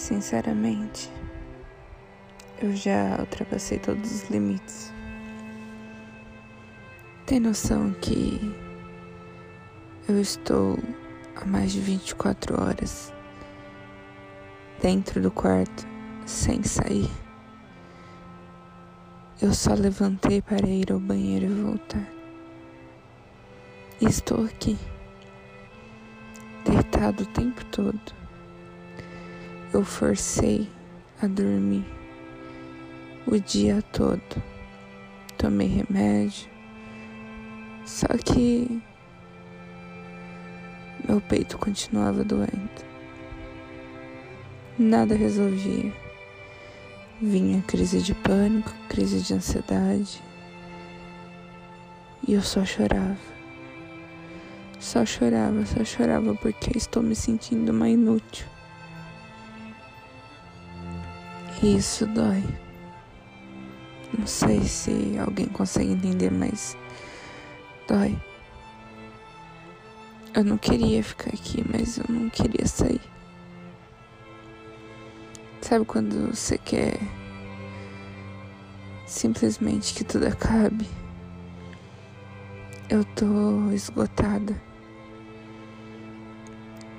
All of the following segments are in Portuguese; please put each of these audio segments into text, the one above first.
Sinceramente, eu já ultrapassei todos os limites. Tem noção que eu estou há mais de 24 horas dentro do quarto sem sair. Eu só levantei para ir ao banheiro e voltar. E estou aqui, deitado o tempo todo. Eu forcei a dormir o dia todo. Tomei remédio. Só que meu peito continuava doendo. Nada resolvia. Vinha crise de pânico, crise de ansiedade. E eu só chorava. Só chorava, só chorava porque estou me sentindo uma inútil. Isso dói. Não sei se alguém consegue entender, mas dói. Eu não queria ficar aqui, mas eu não queria sair. Sabe quando você quer simplesmente que tudo acabe? Eu tô esgotada.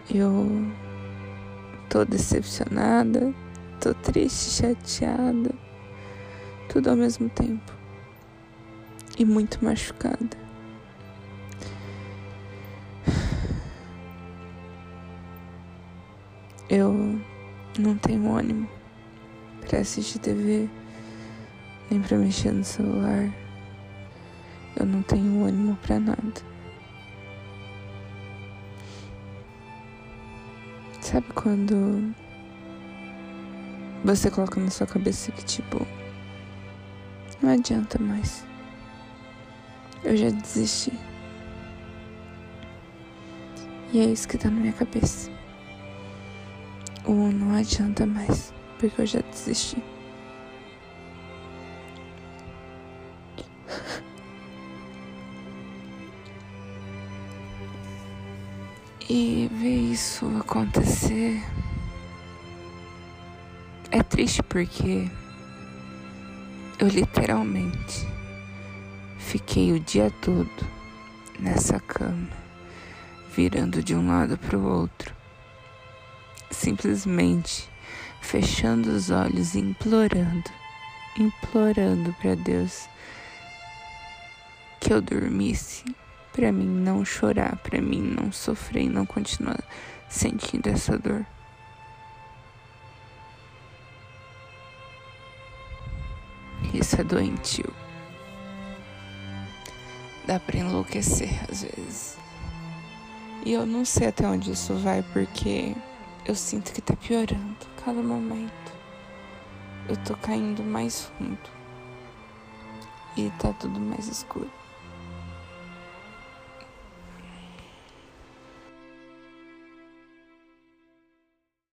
Eu tô decepcionada, tô triste, chateada, tudo ao mesmo tempo. E muito machucada. Eu não tenho ânimo para assistir TV, nem para mexer no celular. Eu não tenho ânimo para nada. Sabe quando você coloca na sua cabeça que tipo não adianta mais. Eu já desisti. E é isso que tá na minha cabeça ou não adianta mais, porque eu já desisti. E ver isso acontecer é triste porque eu literalmente fiquei o dia todo nessa cama, virando de um lado para o outro simplesmente fechando os olhos e implorando, implorando para Deus que eu dormisse, para mim não chorar, para mim não sofrer e não continuar sentindo essa dor. Isso é doentio. Dá para enlouquecer às vezes. E eu não sei até onde isso vai porque eu sinto que tá piorando cada momento. Eu tô caindo mais fundo. E tá tudo mais escuro.